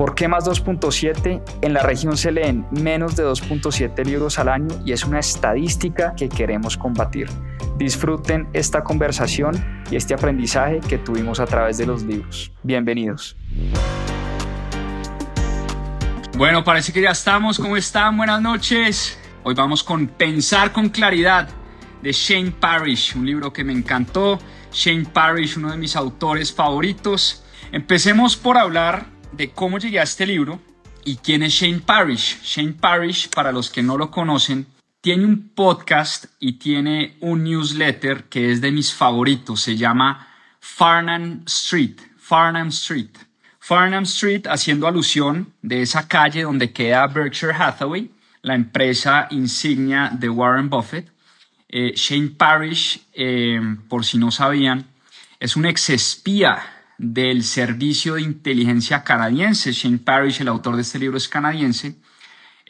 ¿Por qué más 2.7? En la región se leen menos de 2.7 libros al año y es una estadística que queremos combatir. Disfruten esta conversación y este aprendizaje que tuvimos a través de los libros. Bienvenidos. Bueno, parece que ya estamos. ¿Cómo están? Buenas noches. Hoy vamos con Pensar con Claridad de Shane Parrish, un libro que me encantó. Shane Parrish, uno de mis autores favoritos. Empecemos por hablar de cómo llegué a este libro y quién es Shane Parrish. Shane Parrish, para los que no lo conocen, tiene un podcast y tiene un newsletter que es de mis favoritos. Se llama Farnham Street. Farnham Street. Farnham Street haciendo alusión de esa calle donde queda Berkshire Hathaway, la empresa insignia de Warren Buffett. Eh, Shane Parrish, eh, por si no sabían, es un ex espía del Servicio de Inteligencia canadiense. Shane Parrish, el autor de este libro, es canadiense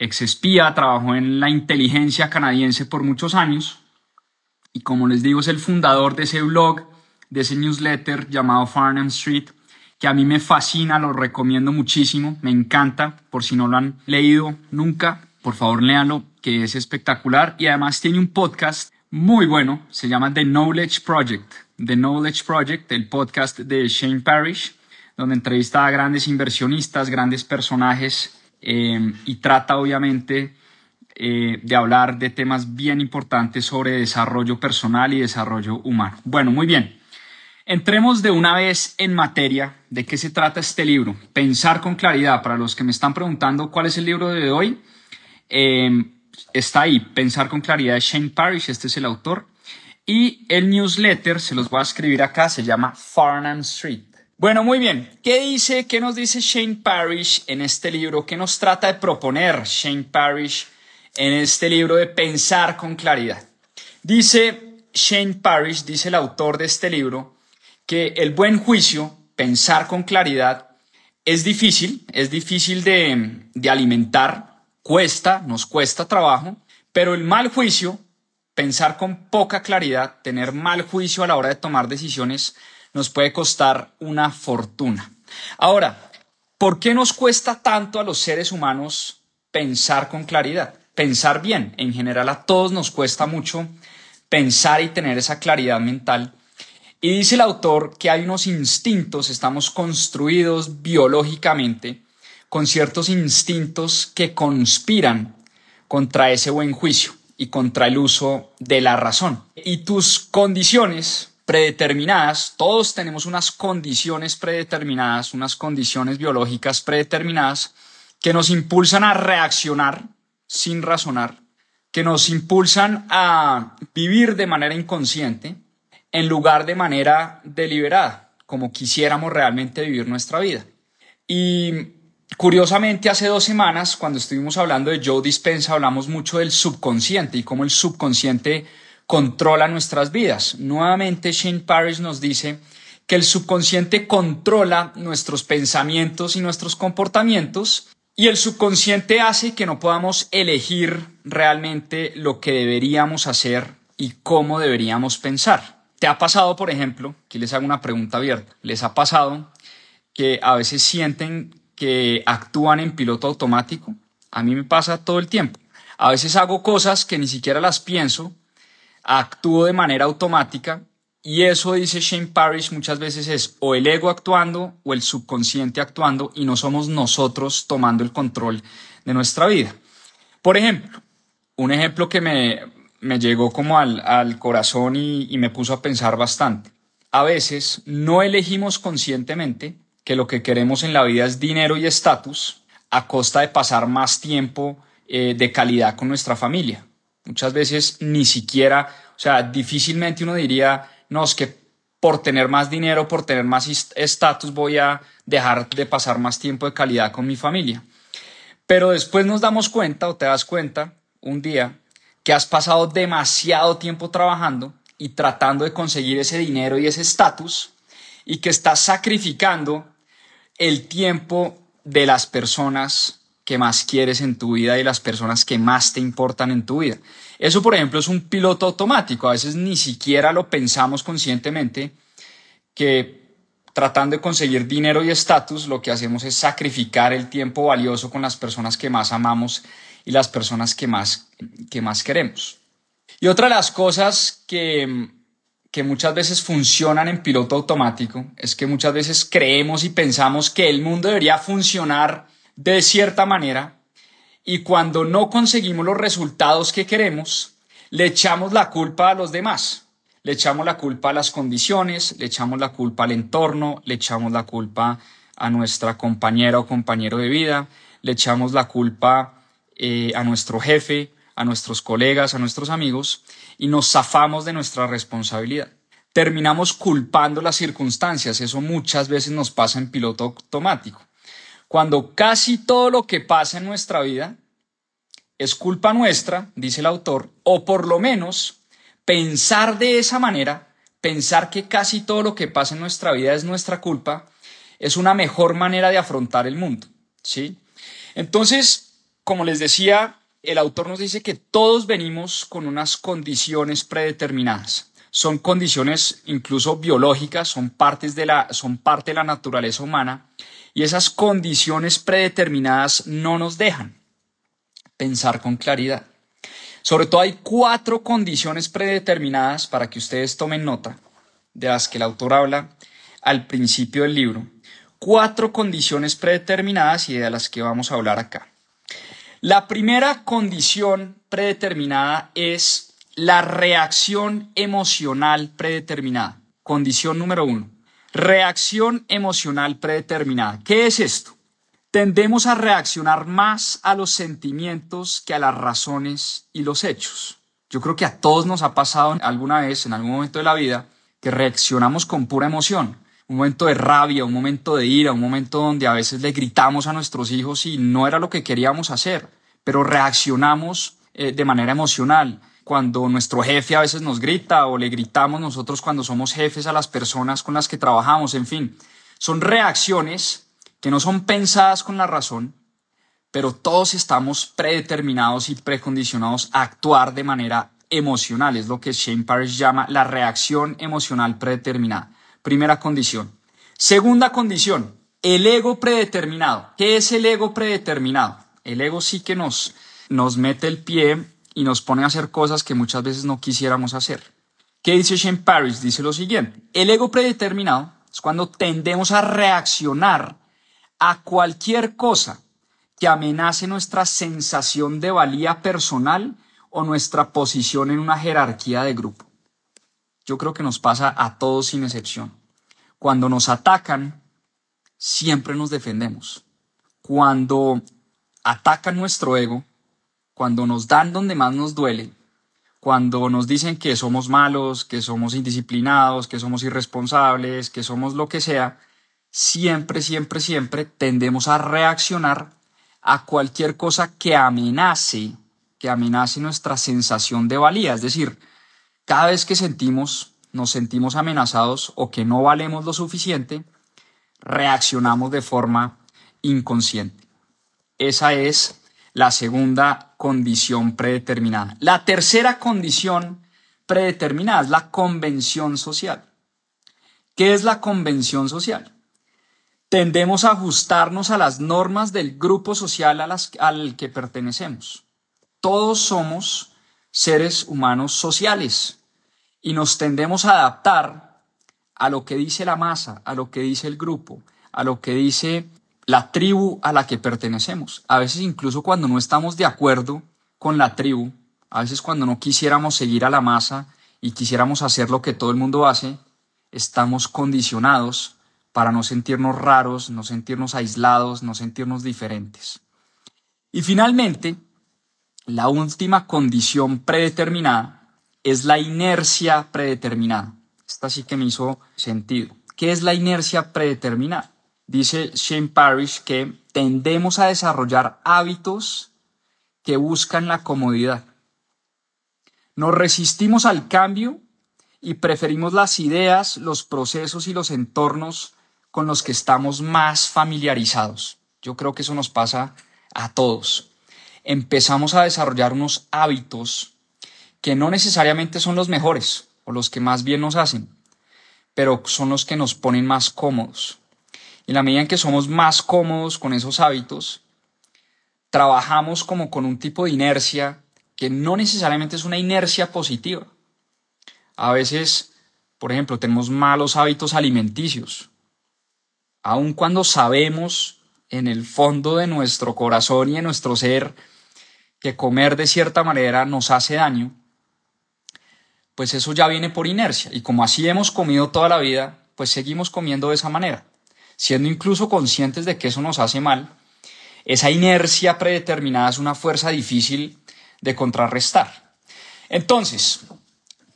ex espía, trabajó en la inteligencia canadiense por muchos años y como les digo es el fundador de ese blog, de ese newsletter llamado Farnham Street, que a mí me fascina, lo recomiendo muchísimo, me encanta, por si no lo han leído nunca, por favor léanlo, que es espectacular. Y además tiene un podcast muy bueno, se llama The Knowledge Project, The Knowledge Project, el podcast de Shane Parrish, donde entrevista a grandes inversionistas, grandes personajes Em, y trata obviamente eh, de hablar de temas bien importantes sobre desarrollo personal y desarrollo humano. Bueno, muy bien. Entremos de una vez en materia de qué se trata este libro. Pensar con claridad. Para los que me están preguntando cuál es el libro de hoy, em, está ahí. Pensar con claridad de Shane Parrish, este es el autor. Y el newsletter, se los voy a escribir acá, se llama Farnham Street. Bueno, muy bien. ¿Qué dice, qué nos dice Shane Parrish en este libro? ¿Qué nos trata de proponer Shane Parrish en este libro de Pensar con Claridad? Dice Shane Parrish, dice el autor de este libro, que el buen juicio, pensar con claridad, es difícil, es difícil de, de alimentar, cuesta, nos cuesta trabajo, pero el mal juicio, pensar con poca claridad, tener mal juicio a la hora de tomar decisiones, nos puede costar una fortuna. Ahora, ¿por qué nos cuesta tanto a los seres humanos pensar con claridad? Pensar bien. En general a todos nos cuesta mucho pensar y tener esa claridad mental. Y dice el autor que hay unos instintos, estamos construidos biológicamente con ciertos instintos que conspiran contra ese buen juicio y contra el uso de la razón. Y tus condiciones predeterminadas, todos tenemos unas condiciones predeterminadas, unas condiciones biológicas predeterminadas que nos impulsan a reaccionar sin razonar, que nos impulsan a vivir de manera inconsciente en lugar de manera deliberada, como quisiéramos realmente vivir nuestra vida. Y curiosamente, hace dos semanas, cuando estuvimos hablando de Joe Dispensa, hablamos mucho del subconsciente y cómo el subconsciente controla nuestras vidas. Nuevamente Shane Parrish nos dice que el subconsciente controla nuestros pensamientos y nuestros comportamientos y el subconsciente hace que no podamos elegir realmente lo que deberíamos hacer y cómo deberíamos pensar. ¿Te ha pasado, por ejemplo, que les hago una pregunta abierta, les ha pasado que a veces sienten que actúan en piloto automático? A mí me pasa todo el tiempo. A veces hago cosas que ni siquiera las pienso actúo de manera automática y eso, dice Shane Parrish, muchas veces es o el ego actuando o el subconsciente actuando y no somos nosotros tomando el control de nuestra vida. Por ejemplo, un ejemplo que me, me llegó como al, al corazón y, y me puso a pensar bastante. A veces no elegimos conscientemente que lo que queremos en la vida es dinero y estatus a costa de pasar más tiempo eh, de calidad con nuestra familia. Muchas veces ni siquiera, o sea, difícilmente uno diría, no, es que por tener más dinero, por tener más estatus, voy a dejar de pasar más tiempo de calidad con mi familia. Pero después nos damos cuenta o te das cuenta un día que has pasado demasiado tiempo trabajando y tratando de conseguir ese dinero y ese estatus y que estás sacrificando el tiempo de las personas que más quieres en tu vida y las personas que más te importan en tu vida. Eso, por ejemplo, es un piloto automático. A veces ni siquiera lo pensamos conscientemente que tratando de conseguir dinero y estatus, lo que hacemos es sacrificar el tiempo valioso con las personas que más amamos y las personas que más, que más queremos. Y otra de las cosas que, que muchas veces funcionan en piloto automático es que muchas veces creemos y pensamos que el mundo debería funcionar de cierta manera y cuando no conseguimos los resultados que queremos, le echamos la culpa a los demás. Le echamos la culpa a las condiciones, le echamos la culpa al entorno, le echamos la culpa a nuestra compañera o compañero de vida, le echamos la culpa eh, a nuestro jefe, a nuestros colegas, a nuestros amigos y nos zafamos de nuestra responsabilidad. Terminamos culpando las circunstancias, eso muchas veces nos pasa en piloto automático. Cuando casi todo lo que pasa en nuestra vida es culpa nuestra, dice el autor, o por lo menos pensar de esa manera, pensar que casi todo lo que pasa en nuestra vida es nuestra culpa, es una mejor manera de afrontar el mundo, ¿sí? Entonces, como les decía, el autor nos dice que todos venimos con unas condiciones predeterminadas. Son condiciones incluso biológicas, son, partes de la, son parte de la naturaleza humana y esas condiciones predeterminadas no nos dejan pensar con claridad. Sobre todo hay cuatro condiciones predeterminadas para que ustedes tomen nota de las que el autor habla al principio del libro. Cuatro condiciones predeterminadas y de las que vamos a hablar acá. La primera condición predeterminada es la reacción emocional predeterminada. Condición número uno. Reacción emocional predeterminada. ¿Qué es esto? Tendemos a reaccionar más a los sentimientos que a las razones y los hechos. Yo creo que a todos nos ha pasado alguna vez, en algún momento de la vida, que reaccionamos con pura emoción. Un momento de rabia, un momento de ira, un momento donde a veces le gritamos a nuestros hijos y no era lo que queríamos hacer, pero reaccionamos eh, de manera emocional. Cuando nuestro jefe a veces nos grita o le gritamos nosotros cuando somos jefes a las personas con las que trabajamos, en fin, son reacciones que no son pensadas con la razón, pero todos estamos predeterminados y precondicionados a actuar de manera emocional. Es lo que Shane Parrish llama la reacción emocional predeterminada. Primera condición. Segunda condición, el ego predeterminado. ¿Qué es el ego predeterminado? El ego sí que nos, nos mete el pie y nos pone a hacer cosas que muchas veces no quisiéramos hacer. ¿Qué dice Shane Parrish? Dice lo siguiente. El ego predeterminado es cuando tendemos a reaccionar a cualquier cosa que amenace nuestra sensación de valía personal o nuestra posición en una jerarquía de grupo. Yo creo que nos pasa a todos sin excepción. Cuando nos atacan, siempre nos defendemos. Cuando atacan nuestro ego, cuando nos dan donde más nos duele, cuando nos dicen que somos malos, que somos indisciplinados, que somos irresponsables, que somos lo que sea, siempre, siempre, siempre tendemos a reaccionar a cualquier cosa que amenace, que amenace nuestra sensación de valía. Es decir, cada vez que sentimos, nos sentimos amenazados o que no valemos lo suficiente, reaccionamos de forma inconsciente. Esa es la segunda condición predeterminada. La tercera condición predeterminada es la convención social. ¿Qué es la convención social? tendemos a ajustarnos a las normas del grupo social al que pertenecemos. Todos somos seres humanos sociales y nos tendemos a adaptar a lo que dice la masa, a lo que dice el grupo, a lo que dice la tribu a la que pertenecemos. A veces incluso cuando no estamos de acuerdo con la tribu, a veces cuando no quisiéramos seguir a la masa y quisiéramos hacer lo que todo el mundo hace, estamos condicionados para no sentirnos raros, no sentirnos aislados, no sentirnos diferentes. Y finalmente, la última condición predeterminada es la inercia predeterminada. Esta sí que me hizo sentido. ¿Qué es la inercia predeterminada? Dice Shane Parrish que tendemos a desarrollar hábitos que buscan la comodidad. Nos resistimos al cambio y preferimos las ideas, los procesos y los entornos con los que estamos más familiarizados. Yo creo que eso nos pasa a todos. Empezamos a desarrollar unos hábitos que no necesariamente son los mejores o los que más bien nos hacen, pero son los que nos ponen más cómodos. Y la medida en que somos más cómodos con esos hábitos, trabajamos como con un tipo de inercia que no necesariamente es una inercia positiva. A veces, por ejemplo, tenemos malos hábitos alimenticios. Aun cuando sabemos en el fondo de nuestro corazón y en nuestro ser que comer de cierta manera nos hace daño, pues eso ya viene por inercia. Y como así hemos comido toda la vida, pues seguimos comiendo de esa manera, siendo incluso conscientes de que eso nos hace mal. Esa inercia predeterminada es una fuerza difícil de contrarrestar. Entonces,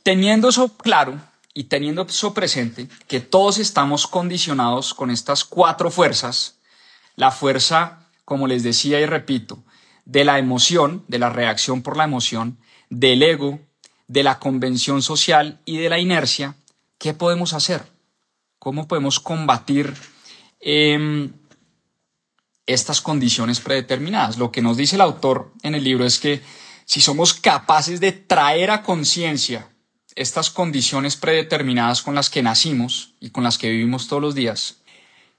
teniendo eso claro y teniendo eso presente, que todos estamos condicionados con estas cuatro fuerzas, la fuerza, como les decía y repito, de la emoción, de la reacción por la emoción, del ego, de la convención social y de la inercia, ¿qué podemos hacer? ¿Cómo podemos combatir em, estas condiciones predeterminadas? Lo que nos dice el autor en el libro es que si somos capaces de traer a conciencia estas condiciones predeterminadas con las que nacimos y con las que vivimos todos los días,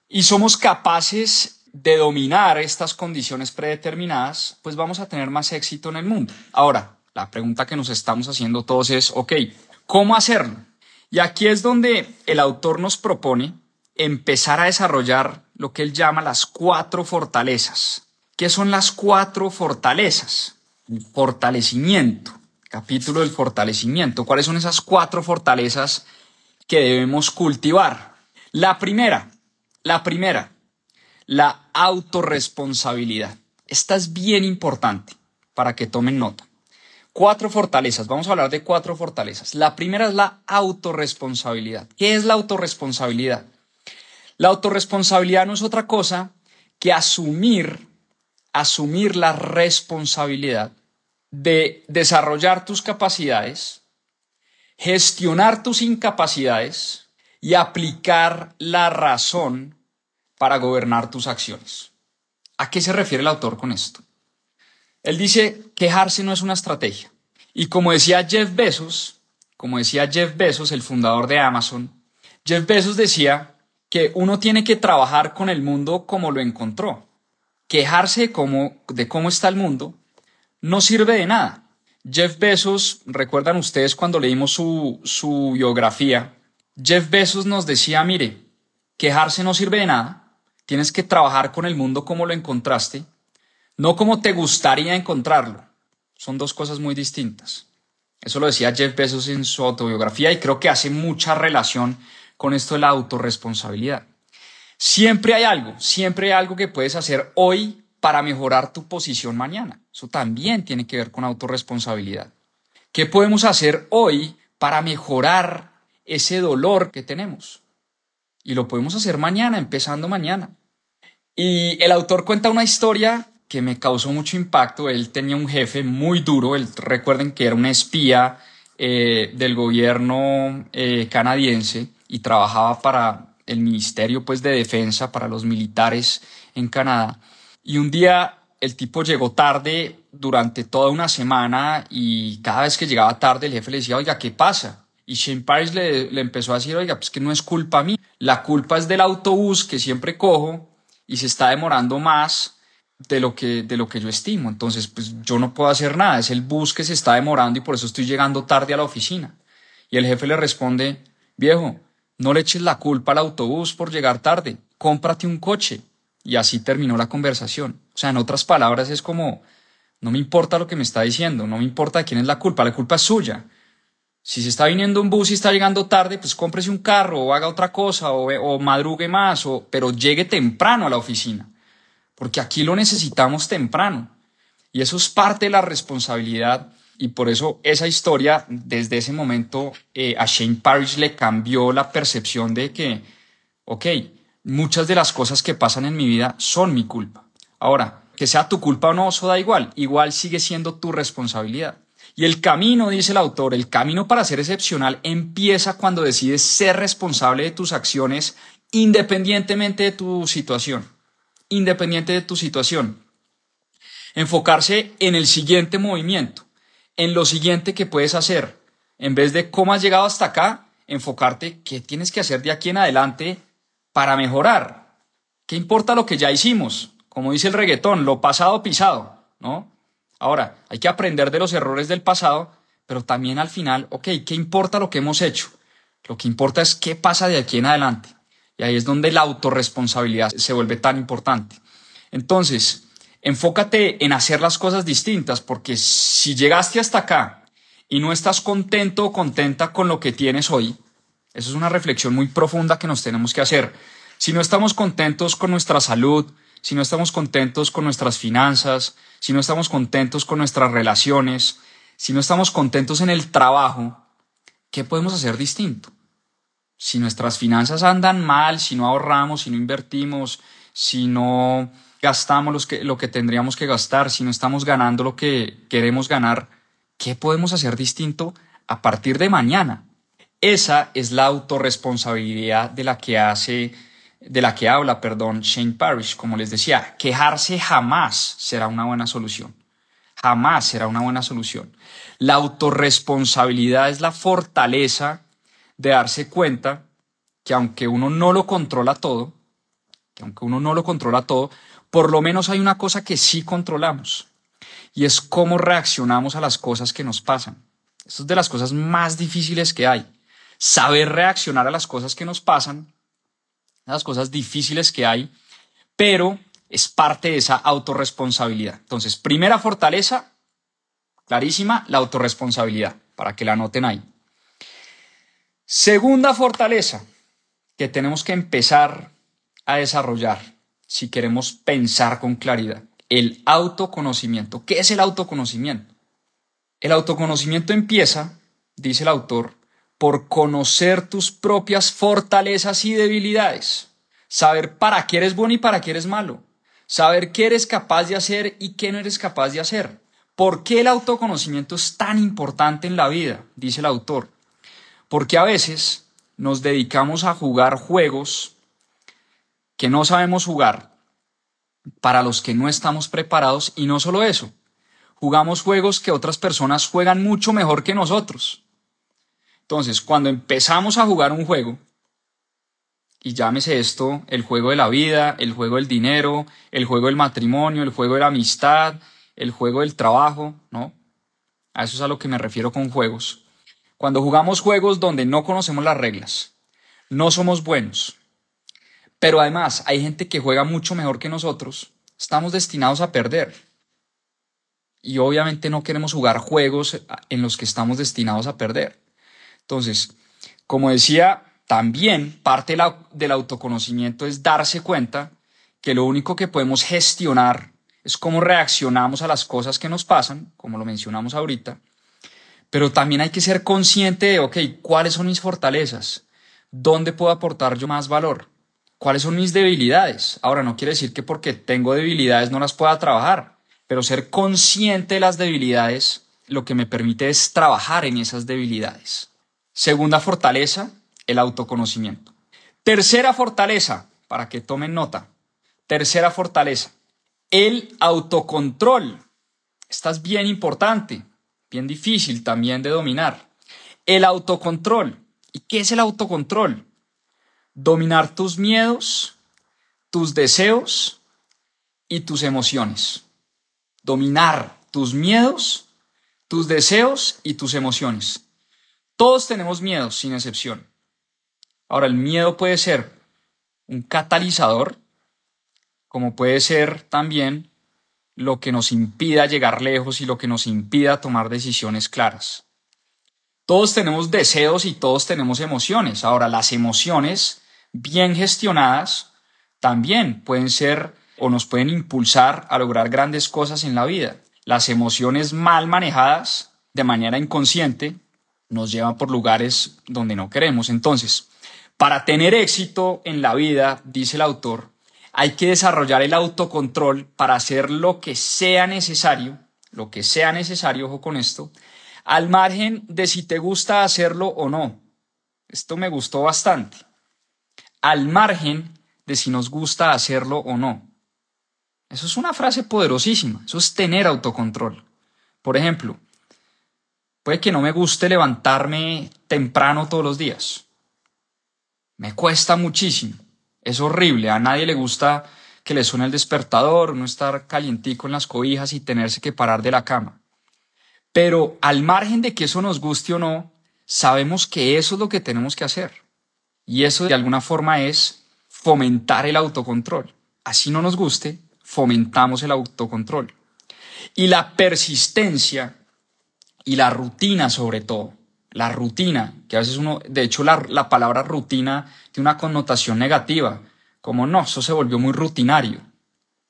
y somos capaces de dominar estas condiciones predeterminadas, pues vamos a tener más éxito en el mundo. Ahora, la pregunta que nos estamos haciendo todos es, ok, ¿cómo hacerlo? Y aquí es donde el autor nos propone empezar a desarrollar lo que él llama las cuatro fortalezas. ¿Qué son las cuatro fortalezas? Fortalecimiento, capítulo del fortalecimiento. ¿Cuáles son esas cuatro fortalezas que debemos cultivar? La primera, la primera, la autorresponsabilidad. Esta es bien importante para que tomen nota. Cuatro fortalezas. Vamos a hablar de cuatro fortalezas. La primera es la autorresponsabilidad. ¿Qué es la autorresponsabilidad? La autorresponsabilidad no es otra cosa que asumir, asumir la responsabilidad de desarrollar tus capacidades, gestionar tus incapacidades y aplicar la razón para gobernar tus acciones. ¿A qué se refiere el autor con esto? Él dice, quejarse no es una estrategia. Y como decía Jeff Bezos, como decía Jeff Bezos, el fundador de Amazon, Jeff Bezos decía que uno tiene que trabajar con el mundo como lo encontró. Quejarse de cómo, de cómo está el mundo no sirve de nada. Jeff Bezos, recuerdan ustedes cuando leímos su, su biografía, Jeff Bezos nos decía, mire, quejarse no sirve de nada, tienes que trabajar con el mundo como lo encontraste no como te gustaría encontrarlo. Son dos cosas muy distintas. Eso lo decía Jeff Bezos en su autobiografía y creo que hace mucha relación con esto de la autorresponsabilidad. Siempre hay algo, siempre hay algo que puedes hacer hoy para mejorar tu posición mañana. Eso también tiene que ver con autorresponsabilidad. ¿Qué podemos hacer hoy para mejorar ese dolor que tenemos? Y lo podemos hacer mañana, empezando mañana. Y el autor cuenta una historia que me causó mucho impacto. Él tenía un jefe muy duro, él, recuerden que era un espía eh, del gobierno eh, canadiense y trabajaba para el Ministerio pues, de Defensa, para los militares en Canadá. Y un día el tipo llegó tarde durante toda una semana y cada vez que llegaba tarde el jefe le decía, oiga, ¿qué pasa? Y Shane Paris le, le empezó a decir, oiga, pues que no es culpa mía, la culpa es del autobús que siempre cojo y se está demorando más de lo que, de lo que yo estimo. Entonces, pues yo no puedo hacer nada. Es el bus que se está demorando y por eso estoy llegando tarde a la oficina. Y el jefe le responde, viejo, no le eches la culpa al autobús por llegar tarde. Cómprate un coche. Y así terminó la conversación. O sea, en otras palabras, es como, no me importa lo que me está diciendo, no me importa de quién es la culpa, la culpa es suya. Si se está viniendo un bus y está llegando tarde, pues cómprese un carro o haga otra cosa o, o madrugue más, o, pero llegue temprano a la oficina porque aquí lo necesitamos temprano. Y eso es parte de la responsabilidad y por eso esa historia, desde ese momento, eh, a Shane Parrish le cambió la percepción de que, ok, muchas de las cosas que pasan en mi vida son mi culpa. Ahora, que sea tu culpa o no, eso da igual, igual sigue siendo tu responsabilidad. Y el camino, dice el autor, el camino para ser excepcional empieza cuando decides ser responsable de tus acciones independientemente de tu situación. Independiente de tu situación. Enfocarse en el siguiente movimiento, en lo siguiente que puedes hacer. En vez de cómo has llegado hasta acá, enfocarte qué tienes que hacer de aquí en adelante para mejorar. ¿Qué importa lo que ya hicimos? Como dice el reggaetón, lo pasado pisado, ¿no? Ahora, hay que aprender de los errores del pasado, pero también al final, ok, ¿qué importa lo que hemos hecho? Lo que importa es qué pasa de aquí en adelante. Y ahí es donde la autorresponsabilidad se vuelve tan importante. Entonces, enfócate en hacer las cosas distintas, porque si llegaste hasta acá y no estás contento o contenta con lo que tienes hoy, eso es una reflexión muy profunda que nos tenemos que hacer. Si no estamos contentos con nuestra salud, si no estamos contentos con nuestras finanzas, si no estamos contentos con nuestras relaciones, si no estamos contentos en el trabajo, ¿qué podemos hacer distinto? Si nuestras finanzas andan mal, si no ahorramos, si no invertimos, si no gastamos lo que, lo que tendríamos que gastar, si no estamos ganando lo que queremos ganar, ¿qué podemos hacer distinto a partir de mañana? Esa es la autorresponsabilidad de la que hace de la que habla, perdón, Shane Parrish, como les decía, quejarse jamás será una buena solución. Jamás será una buena solución. La autorresponsabilidad es la fortaleza de darse cuenta que aunque uno no lo controla todo, que aunque uno no lo controla todo, por lo menos hay una cosa que sí controlamos y es cómo reaccionamos a las cosas que nos pasan. Eso es de las cosas más difíciles que hay. Saber reaccionar a las cosas que nos pasan las cosas difíciles que hay, pero es parte de esa autorresponsabilidad. Entonces, primera fortaleza, clarísima, la autorresponsabilidad, para que la anoten ahí. Segunda fortaleza que tenemos que empezar a desarrollar si queremos pensar con claridad, el autoconocimiento. ¿Qué es el autoconocimiento? El autoconocimiento empieza, dice el autor, por conocer tus propias fortalezas y debilidades, saber para qué eres bueno y para qué eres malo, saber qué eres capaz de hacer y qué no eres capaz de hacer. ¿Por qué el autoconocimiento es tan importante en la vida? Dice el autor. Porque a veces nos dedicamos a jugar juegos que no sabemos jugar, para los que no estamos preparados y no solo eso, jugamos juegos que otras personas juegan mucho mejor que nosotros. Entonces, cuando empezamos a jugar un juego, y llámese esto el juego de la vida, el juego del dinero, el juego del matrimonio, el juego de la amistad, el juego del trabajo, ¿no? A eso es a lo que me refiero con juegos. Cuando jugamos juegos donde no conocemos las reglas, no somos buenos, pero además hay gente que juega mucho mejor que nosotros, estamos destinados a perder. Y obviamente no queremos jugar juegos en los que estamos destinados a perder. Entonces, como decía, también parte del autoconocimiento es darse cuenta que lo único que podemos gestionar es cómo reaccionamos a las cosas que nos pasan, como lo mencionamos ahorita, pero también hay que ser consciente de, ok, ¿cuáles son mis fortalezas? ¿Dónde puedo aportar yo más valor? ¿Cuáles son mis debilidades? Ahora, no quiere decir que porque tengo debilidades no las pueda trabajar, pero ser consciente de las debilidades lo que me permite es trabajar en esas debilidades. Segunda fortaleza, el autoconocimiento. Tercera fortaleza, para que tomen nota. Tercera fortaleza, el autocontrol. Esta es bien importante, bien difícil también de dominar. El autocontrol. ¿Y qué es el autocontrol? Dominar tus miedos, tus deseos y tus emociones. Dominar tus miedos, tus deseos y tus emociones. Todos tenemos miedo, sin excepción. Ahora, el miedo puede ser un catalizador, como puede ser también lo que nos impida llegar lejos y lo que nos impida tomar decisiones claras. Todos tenemos deseos y todos tenemos emociones. Ahora, las emociones bien gestionadas también pueden ser o nos pueden impulsar a lograr grandes cosas en la vida. Las emociones mal manejadas de manera inconsciente nos lleva por lugares donde no queremos. Entonces, para tener éxito en la vida, dice el autor, hay que desarrollar el autocontrol para hacer lo que sea necesario, lo que sea necesario, ojo con esto, Al margen de si te gusta hacerlo o no. Esto me gustó bastante. Al margen de si nos gusta hacerlo o no. Eso es una frase poderosísima. Eso es tener autocontrol. Por ejemplo, puede que no me guste levantarme temprano todos los días. Me cuesta muchísimo. Es horrible. A nadie le gusta que le suene el despertador, no estar calientico en las cobijas y tenerse que parar de la cama. Pero al margen de que eso nos guste o no, sabemos que eso es lo que tenemos que hacer. Y eso de alguna forma es fomentar el autocontrol. Así no nos guste, fomentamos el autocontrol. Y la persistencia y la rutina sobre todo. La rutina, que a veces uno, de hecho la, la palabra rutina tiene una connotación negativa, como no, eso se volvió muy rutinario.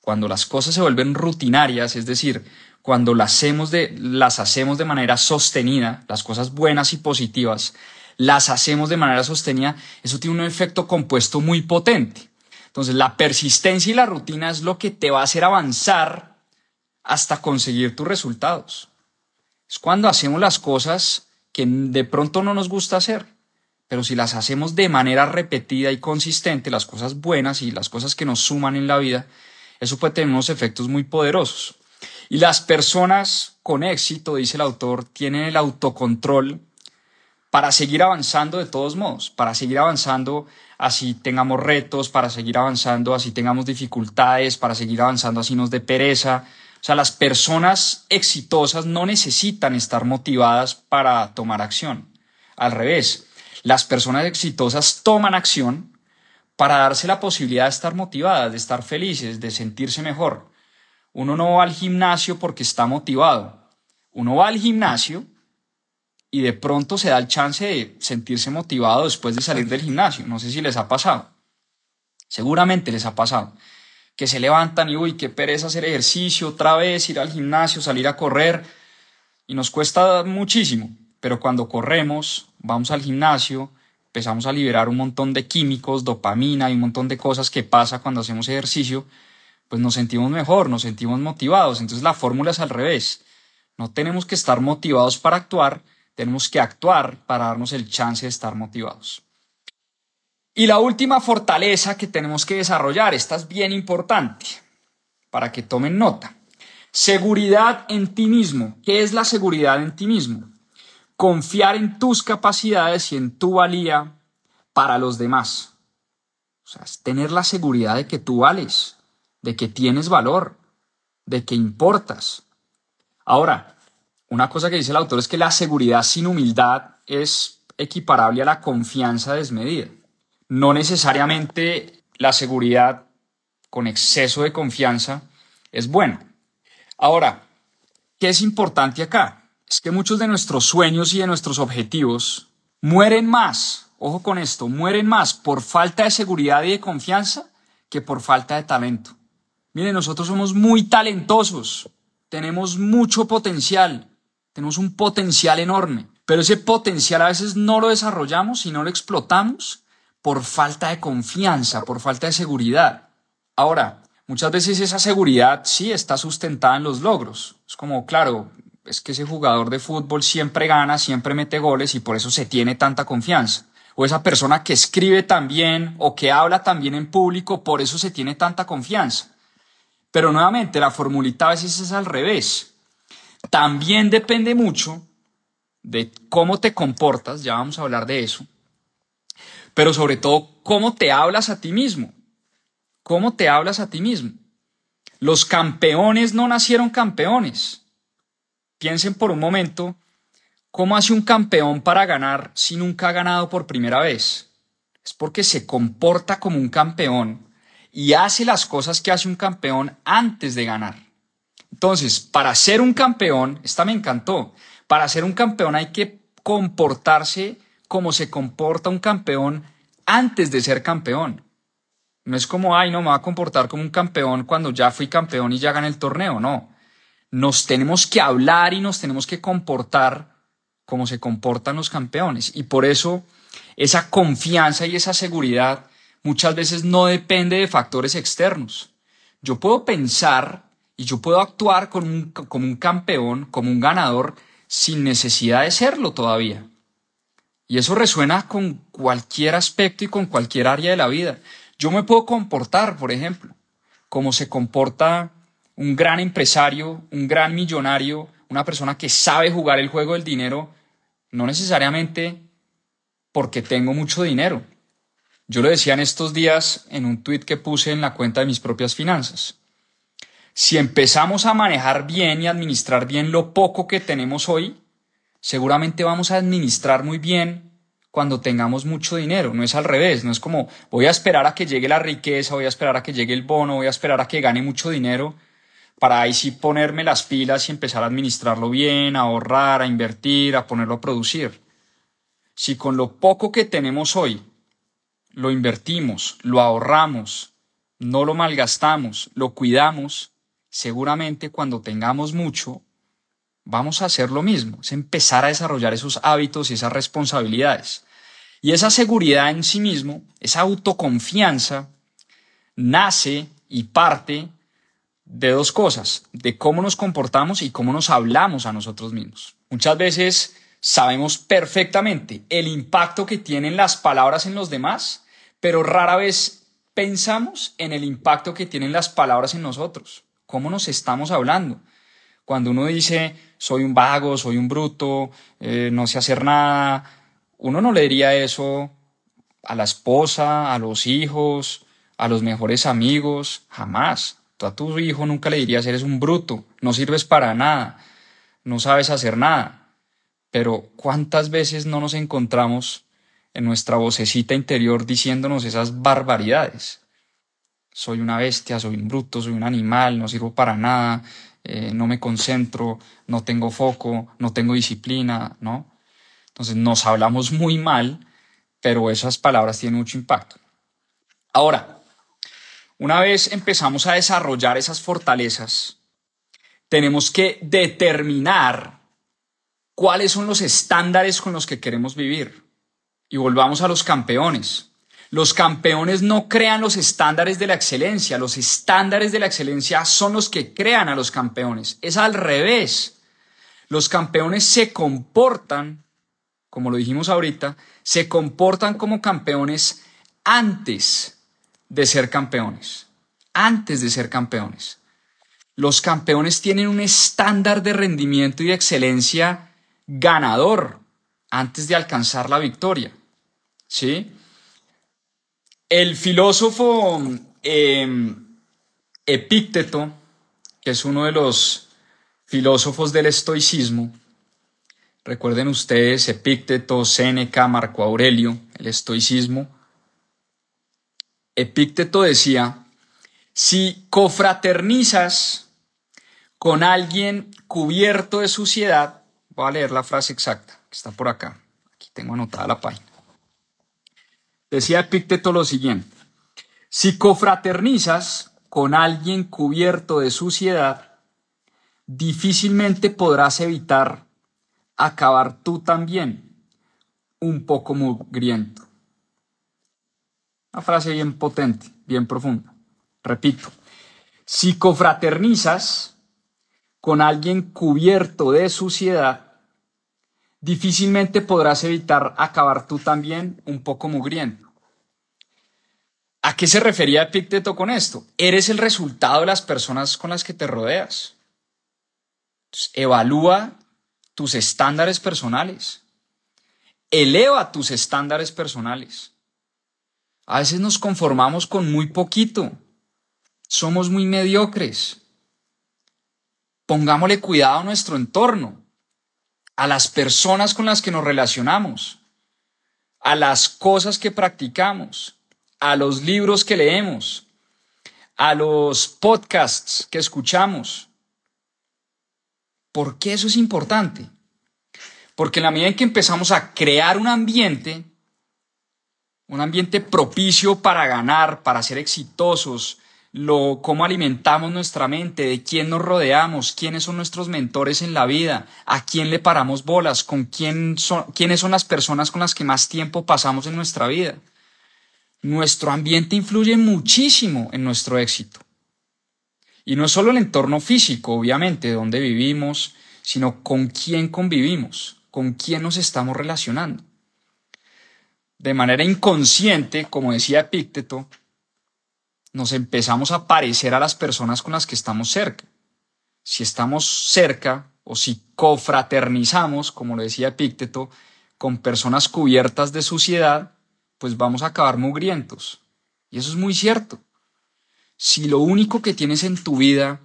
Cuando las cosas se vuelven rutinarias, es decir, cuando las hacemos de, las hacemos de manera sostenida, las cosas buenas y positivas, las hacemos de manera sostenida, eso tiene un efecto compuesto muy potente. Entonces, la persistencia y la rutina es lo que te va a hacer avanzar hasta conseguir tus resultados. Es cuando hacemos las cosas que de pronto no nos gusta hacer, pero si las hacemos de manera repetida y consistente, las cosas buenas y las cosas que nos suman en la vida, eso puede tener unos efectos muy poderosos. Y las personas con éxito, dice el autor, tienen el autocontrol para seguir avanzando de todos modos, para seguir avanzando así tengamos retos, para seguir avanzando así tengamos dificultades, para seguir avanzando así nos dé pereza. O sea, las personas exitosas no necesitan estar motivadas para tomar acción. Al revés, las personas exitosas toman acción para darse la posibilidad de estar motivadas, de estar felices, de sentirse mejor. Uno no va al gimnasio porque está motivado. Uno va al gimnasio y de pronto se da el chance de sentirse motivado después de salir del gimnasio. No sé si les ha pasado. Seguramente les ha pasado. Que se levantan y, uy, qué pereza hacer ejercicio, otra vez ir al gimnasio, salir a correr. Y nos cuesta muchísimo. Pero cuando corremos, vamos al gimnasio, empezamos a liberar un montón de químicos, dopamina y un montón de cosas que pasa cuando hacemos ejercicio, pues nos sentimos mejor, nos sentimos motivados. Entonces la fórmula es al revés. No tenemos que estar motivados para actuar, tenemos que actuar para darnos el chance de estar motivados. Y la última fortaleza que tenemos que desarrollar, esta es bien importante, para que tomen nota. Seguridad en ti mismo. ¿Qué es la seguridad en ti mismo? Confiar en tus capacidades y en tu valía para los demás. O sea, es tener la seguridad de que tú vales, de que tienes valor, de que importas. Ahora, una cosa que dice el autor es que la seguridad sin humildad es equiparable a la confianza desmedida. No necesariamente la seguridad con exceso de confianza es buena. Ahora, ¿qué es importante acá? Es que muchos de nuestros sueños y de nuestros objetivos mueren más, ojo con esto, mueren más por falta de seguridad y de confianza que por falta de talento. Miren, nosotros somos muy talentosos, tenemos mucho potencial, tenemos un potencial enorme, pero ese potencial a veces no lo desarrollamos y no lo explotamos por falta de confianza, por falta de seguridad. Ahora, muchas veces esa seguridad sí está sustentada en los logros. Es como, claro, es que ese jugador de fútbol siempre gana, siempre mete goles y por eso se tiene tanta confianza. O esa persona que escribe tan bien o que habla tan bien en público, por eso se tiene tanta confianza. Pero nuevamente, la formulita a veces es al revés también depende mucho de cómo te comportas, ya vamos a hablar de eso, pero sobre todo cómo te hablas a ti mismo, cómo te hablas a ti mismo. Los campeones no nacieron campeones. Piensen por un momento, ¿cómo hace un campeón para ganar si nunca ha ganado por primera vez? Es porque se comporta como un campeón y hace las cosas que hace un campeón antes de ganar. Entonces, para ser un campeón, esta me encantó, para ser un campeón hay que comportarse como se comporta un campeón antes de ser campeón. No es como, ay, no, me va a comportar como un campeón cuando ya fui campeón y ya gané el torneo, no. Nos tenemos que hablar y nos tenemos que comportar como se comportan los campeones. Y por eso esa confianza y esa seguridad muchas veces no depende de factores externos. Yo puedo pensar y yo puedo actuar como un, como un campeón, como un ganador, sin necesidad de serlo todavía. Y eso resuena con cualquier aspecto y con cualquier área de la vida. Yo me puedo comportar, por ejemplo, como se comporta un gran empresario, un gran millonario, una persona que sabe jugar el juego del dinero, no necesariamente porque tengo mucho dinero. Yo lo decía en estos días en un tuit que puse en la cuenta de mis propias finanzas. Si empezamos a manejar bien y administrar bien lo poco que tenemos hoy, seguramente vamos a administrar muy bien cuando tengamos mucho dinero. No es al revés, no es como voy a esperar a que llegue la riqueza, voy a esperar a que llegue el bono, voy a esperar a que gane mucho dinero para ahí sí ponerme las pilas y empezar a administrarlo bien, a ahorrar, a invertir, a ponerlo a producir. Si con lo poco que tenemos hoy lo invertimos, lo ahorramos, no lo malgastamos, lo cuidamos, seguramente cuando tengamos mucho, vamos a hacer lo mismo, es empezar a desarrollar esos hábitos y esas responsabilidades. Y esa seguridad en sí mismo, esa autoconfianza, nace y parte de dos cosas, de cómo nos comportamos y cómo nos hablamos a nosotros mismos. Muchas veces sabemos perfectamente el impacto que tienen las palabras en los demás, pero rara vez pensamos en el impacto que tienen las palabras en nosotros. ¿Cómo nos estamos hablando? Cuando uno dice, soy un vago, soy un bruto, eh, no sé hacer nada, uno no le diría eso a la esposa, a los hijos, a los mejores amigos, jamás. Tú a tu hijo nunca le dirías, eres un bruto, no sirves para nada, no sabes hacer nada. Pero ¿cuántas veces no nos encontramos en nuestra vocecita interior diciéndonos esas barbaridades? Soy una bestia, soy un bruto, soy un animal, no sirvo para nada, eh, no me concentro, no tengo foco, no tengo disciplina, ¿no? Entonces nos hablamos muy mal, pero esas palabras tienen mucho impacto. Ahora, una vez empezamos a desarrollar esas fortalezas, tenemos que determinar cuáles son los estándares con los que queremos vivir. Y volvamos a los campeones. Los campeones no crean los estándares de la excelencia, los estándares de la excelencia son los que crean a los campeones. Es al revés. Los campeones se comportan, como lo dijimos ahorita, se comportan como campeones antes de ser campeones, antes de ser campeones. Los campeones tienen un estándar de rendimiento y de excelencia ganador antes de alcanzar la victoria. ¿Sí? El filósofo em, Epícteto, que es uno de los filósofos del estoicismo, recuerden ustedes Epícteto, Séneca, Marco Aurelio, el estoicismo, Epícteto decía, si cofraternizas con alguien cubierto de suciedad, voy a leer la frase exacta, que está por acá, aquí tengo anotada la página. Decía Epícteto lo siguiente, si cofraternizas con alguien cubierto de suciedad, difícilmente podrás evitar acabar tú también un poco mugriento. Una frase bien potente, bien profunda. Repito, si cofraternizas con alguien cubierto de suciedad, difícilmente podrás evitar acabar tú también un poco mugriento. ¿A qué se refería Epicteto con esto? Eres el resultado de las personas con las que te rodeas. evalúa tus estándares personales. Eleva tus estándares personales. A veces nos conformamos con muy poquito. Somos muy mediocres. Pongámosle cuidado a nuestro entorno, a las personas con las que nos relacionamos, a las cosas que practicamos, a los libros que leemos, a los podcasts que escuchamos. ¿Por qué eso es importante? Porque en la medida en que empezamos a crear un ambiente un ambiente propicio para ganar, para ser exitosos, lo, cómo alimentamos nuestra mente, de quién nos rodeamos, quiénes son nuestros mentores en la vida, a quién le paramos bolas, con quién son, quiénes son las personas con las que más tiempo pasamos en nuestra vida. Nuestro ambiente influye muchísimo en nuestro éxito. Y no es solo el entorno físico, obviamente, de donde vivimos, sino con quién convivimos, con quién nos estamos relacionando. De manera inconsciente, como decía Epícteto, nos empezamos a parecer a las personas con las que estamos cerca. Si estamos cerca o si cofraternizamos, como lo decía Epícteto, con personas cubiertas de suciedad, pues vamos a acabar mugrientos. Y eso es muy cierto. Si lo único que tienes en tu vida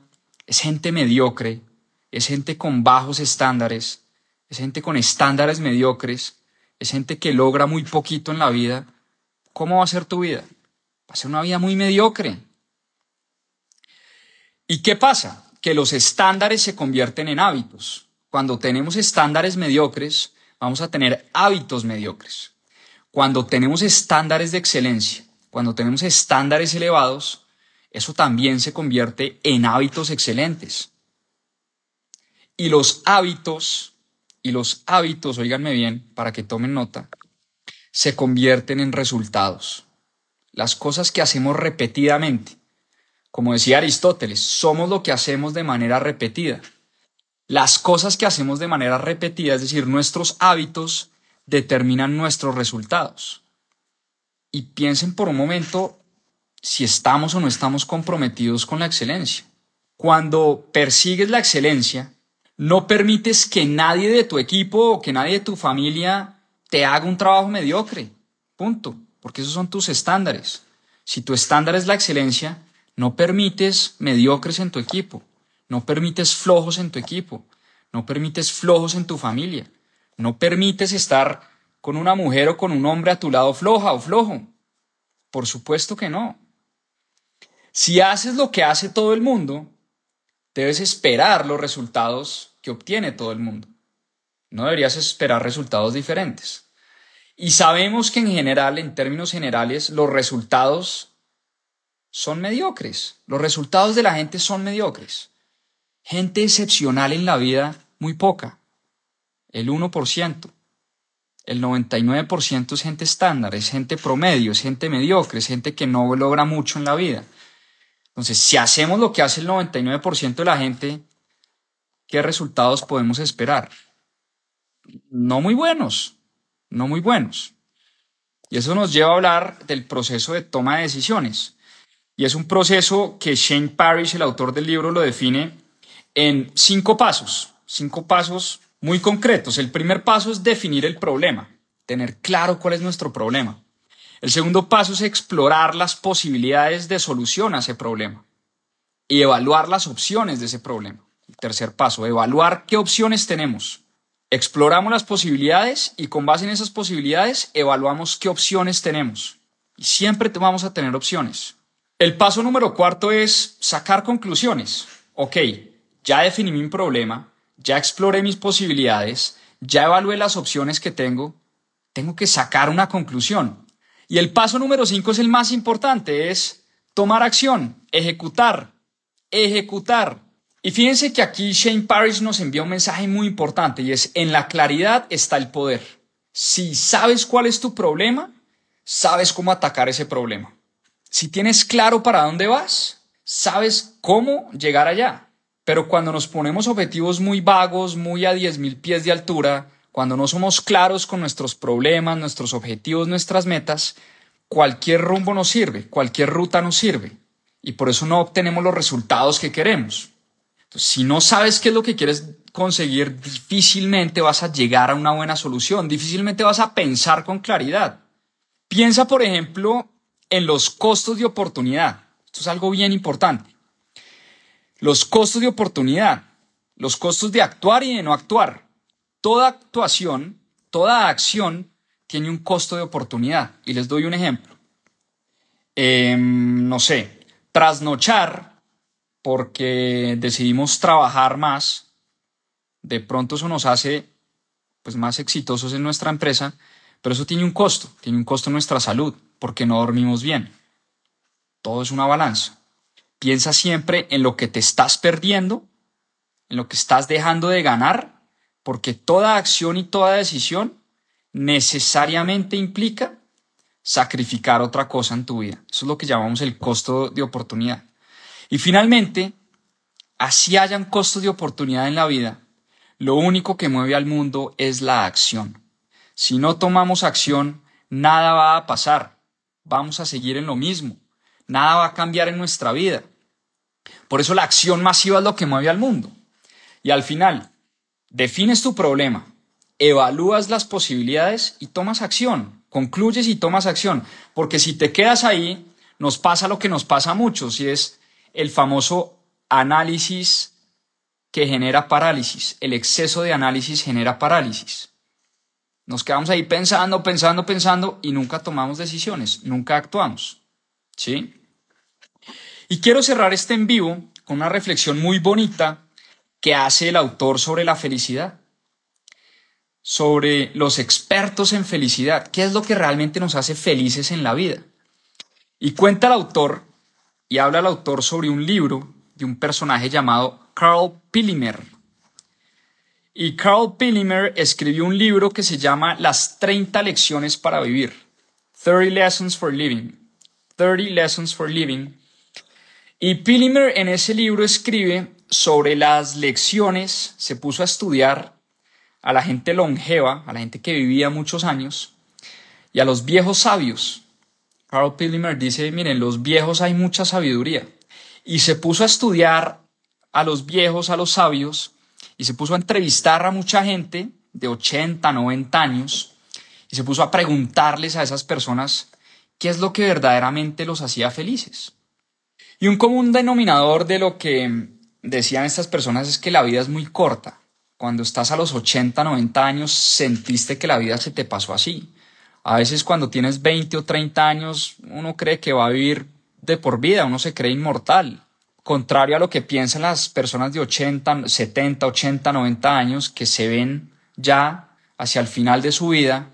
es gente mediocre, es gente con bajos estándares, es gente con estándares mediocres, es gente que logra muy poquito en la vida, ¿cómo va a ser tu vida? Ser una vida muy mediocre. ¿Y qué pasa? Que los estándares se convierten en hábitos. Cuando tenemos estándares mediocres, vamos a tener hábitos mediocres. Cuando tenemos estándares de excelencia, cuando tenemos estándares elevados, eso también se convierte en hábitos excelentes. Y los hábitos, y los hábitos, oíganme bien, para que tomen nota, se convierten en resultados. Las cosas que hacemos repetidamente. Como decía Aristóteles, somos lo que hacemos de manera repetida. Las cosas que hacemos de manera repetida, es decir, nuestros hábitos, determinan nuestros resultados. Y piensen por un momento si estamos o no estamos comprometidos con la excelencia. Cuando persigues la excelencia, no permites que nadie de tu equipo o que nadie de tu familia te haga un trabajo mediocre. Punto. Porque esos son tus estándares. Si tu estándar es la excelencia, no permites mediocres en tu equipo. No permites flojos en tu equipo. No permites flojos en tu familia. No permites estar con una mujer o con un hombre a tu lado floja o flojo. Por supuesto que no. Si haces lo que hace todo el mundo, debes esperar los resultados que obtiene todo el mundo. No deberías esperar resultados diferentes. Y sabemos que en general, en términos generales, los resultados son mediocres. Los resultados de la gente son mediocres. Gente excepcional en la vida, muy poca. El 1%. El 99% es gente estándar, es gente promedio, es gente mediocre, es gente que no logra mucho en la vida. Entonces, si hacemos lo que hace el 99% de la gente, ¿qué resultados podemos esperar? No muy buenos, no muy buenos. Y eso nos lleva a hablar del proceso de toma de decisiones. Y es un proceso que Shane Parrish, el autor del libro, lo define en cinco pasos, cinco pasos muy concretos. El primer paso es definir el problema, tener claro cuál es nuestro problema. El segundo paso es explorar las posibilidades de solución a ese problema y evaluar las opciones de ese problema. El tercer paso, evaluar qué opciones tenemos. Exploramos las posibilidades y con base en esas posibilidades evaluamos qué opciones tenemos. Y siempre vamos a tener opciones. El paso número cuarto es sacar conclusiones. Ok, ya definí mi problema, ya exploré mis posibilidades, ya evalué las opciones que tengo, tengo que sacar una conclusión. Y el paso número cinco es el más importante, es tomar acción, ejecutar, ejecutar. Y fíjense que aquí Shane Parrish nos envía un mensaje muy importante y es, en la claridad está el poder. Si sabes cuál es tu problema, sabes cómo atacar ese problema. Si tienes claro para dónde vas, sabes cómo llegar allá. Pero cuando nos ponemos objetivos muy vagos, muy a 10.000 pies de altura, cuando no somos claros con nuestros problemas, nuestros objetivos, nuestras metas, cualquier rumbo nos sirve, cualquier ruta nos sirve. Y por eso no obtenemos los resultados que queremos si no sabes qué es lo que quieres conseguir, difícilmente vas a llegar a una buena solución, difícilmente vas a pensar con claridad. Piensa, por ejemplo, en los costos de oportunidad. Esto es algo bien importante. Los costos de oportunidad, los costos de actuar y de no actuar. Toda actuación, toda acción tiene un costo de oportunidad. Y les doy un ejemplo. Em, no sé, trasnochar porque decidimos trabajar más, de pronto eso nos hace pues más exitosos en nuestra empresa, pero eso tiene un costo, tiene un costo en nuestra salud, porque no dormimos bien. Todo es una balanza. Piensa siempre en lo que te estás perdiendo, en lo que estás dejando de ganar, porque toda acción y toda decisión necesariamente implica sacrificar otra cosa en tu vida. Eso es lo que llamamos el costo de oportunidad. Y finalmente, así hayan costos de oportunidad en la vida, lo único que mueve al mundo es la acción. Si no tomamos acción, nada va a pasar. Vamos a seguir en lo mismo. Nada va a cambiar en nuestra vida. Por eso la acción masiva es lo que mueve al mundo. Y al final, defines tu problema, evalúas las posibilidades y tomas acción. Concluyes y tomas acción. Porque si te quedas ahí, nos pasa lo que nos pasa a muchos y es el famoso análisis que genera parálisis. El exceso de análisis genera parálisis. Nos quedamos ahí pensando, pensando, pensando y nunca tomamos decisiones, nunca actuamos. ¿Sí? Y quiero cerrar este en vivo con una reflexión muy bonita que hace el autor sobre la felicidad, sobre los expertos en felicidad, qué es lo que realmente nos hace felices en la vida. Y cuenta el autor y habla el autor sobre un libro de un personaje llamado Carl Pilimer. Y Carl Pilimer escribió un libro que se llama Las 30 lecciones para vivir. 30 Lessons for Living. 30 Lessons for Living. Y Pilimer en ese libro escribe sobre las lecciones, se puso a estudiar a la gente longeva, a la gente que vivía muchos años, y a los viejos sabios. Carl Pilimer dice, miren, los viejos hay mucha sabiduría. Y se puso a estudiar a los viejos, a los sabios, y se puso a entrevistar a mucha gente de 80, 90 años y se puso a preguntarles a esas personas qué es lo que verdaderamente los hacía felices. Y un común denominador de lo que decían estas personas es que la vida es muy corta. Cuando estás a los 80, 90 años, sentiste que la vida se te pasó así. A veces cuando tienes 20 o 30 años, uno cree que va a vivir de por vida, uno se cree inmortal contrario a lo que piensan las personas de 80, 70, 80, 90 años que se ven ya hacia el final de su vida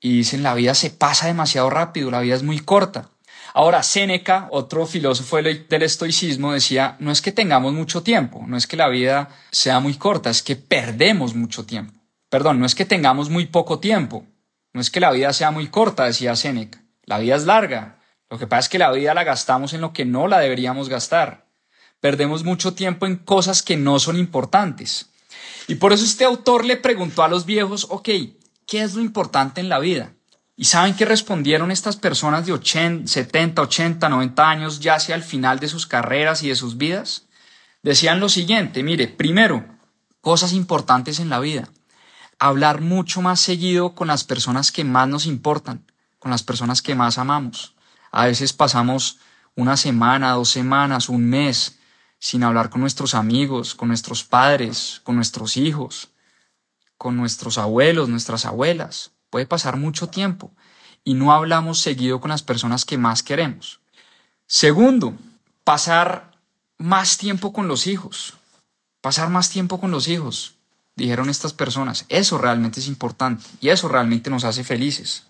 y dicen la vida se pasa demasiado rápido, la vida es muy corta. Ahora, Séneca, otro filósofo del estoicismo, decía, no es que tengamos mucho tiempo, no es que la vida sea muy corta, es que perdemos mucho tiempo. Perdón, no es que tengamos muy poco tiempo, no es que la vida sea muy corta, decía Séneca, la vida es larga. Lo que pasa es que la vida la gastamos en lo que no la deberíamos gastar. Perdemos mucho tiempo en cosas que no son importantes. Y por eso este autor le preguntó a los viejos, ok, ¿qué es lo importante en la vida? ¿Y saben qué respondieron estas personas de 80, 70, 80, 90 años ya hacia el final de sus carreras y de sus vidas? Decían lo siguiente, mire, primero, cosas importantes en la vida. Hablar mucho más seguido con las personas que más nos importan, con las personas que más amamos. A veces pasamos una semana, dos semanas, un mes sin hablar con nuestros amigos, con nuestros padres, con nuestros hijos, con nuestros abuelos, nuestras abuelas. Puede pasar mucho tiempo y no hablamos seguido con las personas que más queremos. Segundo, pasar más tiempo con los hijos. Pasar más tiempo con los hijos, dijeron estas personas. Eso realmente es importante y eso realmente nos hace felices.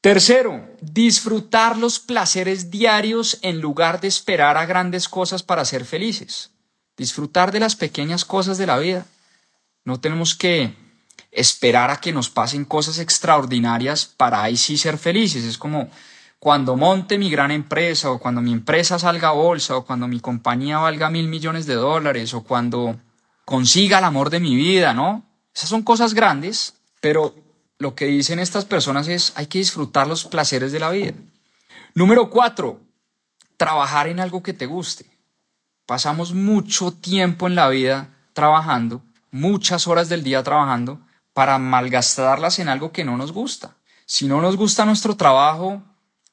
Tercero, disfrutar los placeres diarios en lugar de esperar a grandes cosas para ser felices. Disfrutar de las pequeñas cosas de la vida. No tenemos que esperar a que nos pasen cosas extraordinarias para ahí sí ser felices. Es como cuando monte mi gran empresa o cuando mi empresa salga a bolsa o cuando mi compañía valga mil millones de dólares o cuando consiga el amor de mi vida, ¿no? Esas son cosas grandes, pero lo que dicen estas personas es hay que disfrutar los placeres de la vida. Número cuatro, trabajar en algo que te guste. Pasamos mucho tiempo en la vida trabajando, muchas horas del día trabajando, para malgastarlas en algo que no nos gusta. Si no nos gusta nuestro trabajo,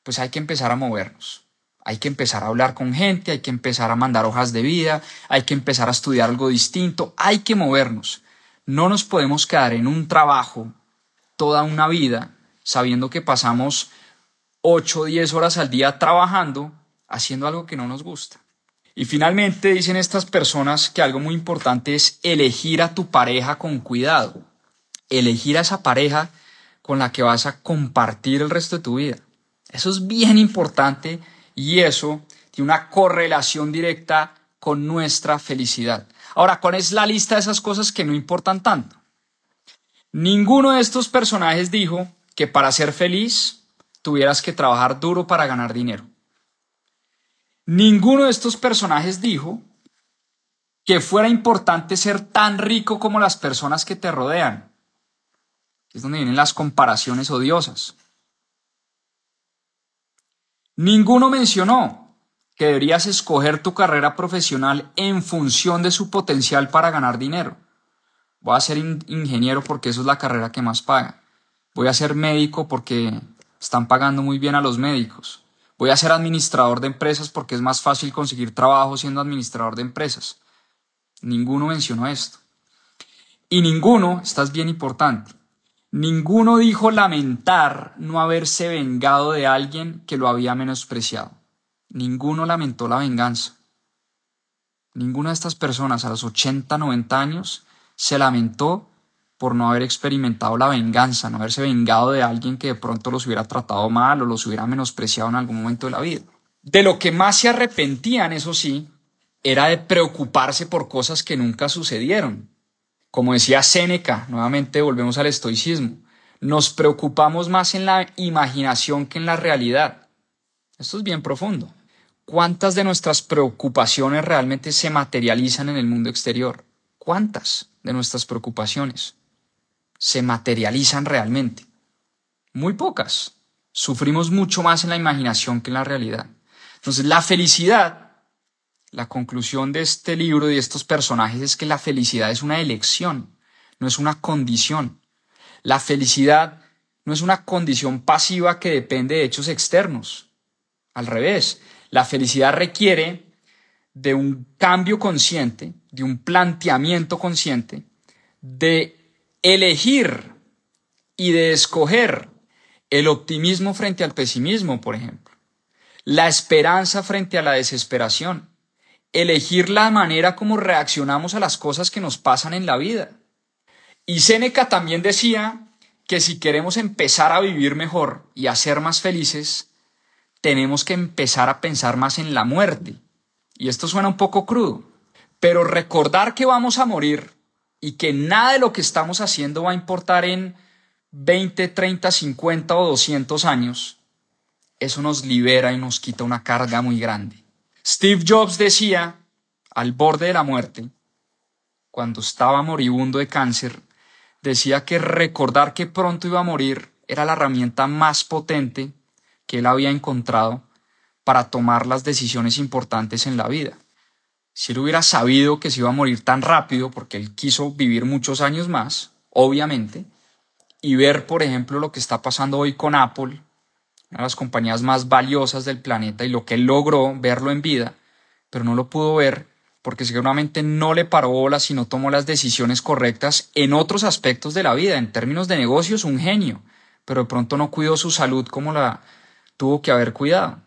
pues hay que empezar a movernos. Hay que empezar a hablar con gente, hay que empezar a mandar hojas de vida, hay que empezar a estudiar algo distinto, hay que movernos. No nos podemos quedar en un trabajo toda una vida sabiendo que pasamos 8 o 10 horas al día trabajando haciendo algo que no nos gusta. Y finalmente dicen estas personas que algo muy importante es elegir a tu pareja con cuidado. Elegir a esa pareja con la que vas a compartir el resto de tu vida. Eso es bien importante y eso tiene una correlación directa con nuestra felicidad. Ahora, ¿cuál es la lista de esas cosas que no importan tanto? Ninguno de estos personajes dijo que para ser feliz tuvieras que trabajar duro para ganar dinero. Ninguno de estos personajes dijo que fuera importante ser tan rico como las personas que te rodean. Es donde vienen las comparaciones odiosas. Ninguno mencionó que deberías escoger tu carrera profesional en función de su potencial para ganar dinero. Voy a ser ingeniero porque eso es la carrera que más paga. Voy a ser médico porque están pagando muy bien a los médicos. Voy a ser administrador de empresas porque es más fácil conseguir trabajo siendo administrador de empresas. Ninguno mencionó esto. Y ninguno, esta es bien importante, ninguno dijo lamentar no haberse vengado de alguien que lo había menospreciado. Ninguno lamentó la venganza. Ninguna de estas personas a los 80, 90 años se lamentó por no haber experimentado la venganza, no haberse vengado de alguien que de pronto los hubiera tratado mal o los hubiera menospreciado en algún momento de la vida. De lo que más se arrepentían, eso sí, era de preocuparse por cosas que nunca sucedieron. Como decía Séneca, nuevamente volvemos al estoicismo, nos preocupamos más en la imaginación que en la realidad. Esto es bien profundo. ¿Cuántas de nuestras preocupaciones realmente se materializan en el mundo exterior? ¿Cuántas de nuestras preocupaciones se materializan realmente? Muy pocas. Sufrimos mucho más en la imaginación que en la realidad. Entonces, la felicidad la conclusión de este libro y de estos personajes es que la felicidad es una elección, no es una condición. La felicidad no es una condición pasiva que depende de hechos externos. Al revés, la felicidad requiere de un cambio consciente, de un planteamiento consciente, de elegir y de escoger el optimismo frente al pesimismo, por ejemplo, la esperanza frente a la desesperación, elegir la manera como reaccionamos a las cosas que nos pasan en la vida. Y Séneca también decía que si queremos empezar a vivir mejor y a ser más felices, tenemos que empezar a pensar más en la muerte. Y esto suena un poco crudo, pero recordar que vamos a morir y que nada de lo que estamos haciendo va a importar en 20, 30, 50 o 200 años, eso nos libera y nos quita una carga muy grande. Steve Jobs decía, al borde de la muerte, cuando estaba moribundo de cáncer, decía que recordar que pronto iba a morir era la herramienta más potente que él había encontrado para tomar las decisiones importantes en la vida. Si él hubiera sabido que se iba a morir tan rápido, porque él quiso vivir muchos años más, obviamente, y ver, por ejemplo, lo que está pasando hoy con Apple, una de las compañías más valiosas del planeta y lo que él logró verlo en vida, pero no lo pudo ver porque seguramente no le paró bola si no tomó las decisiones correctas en otros aspectos de la vida. En términos de negocios, un genio, pero de pronto no cuidó su salud como la tuvo que haber cuidado.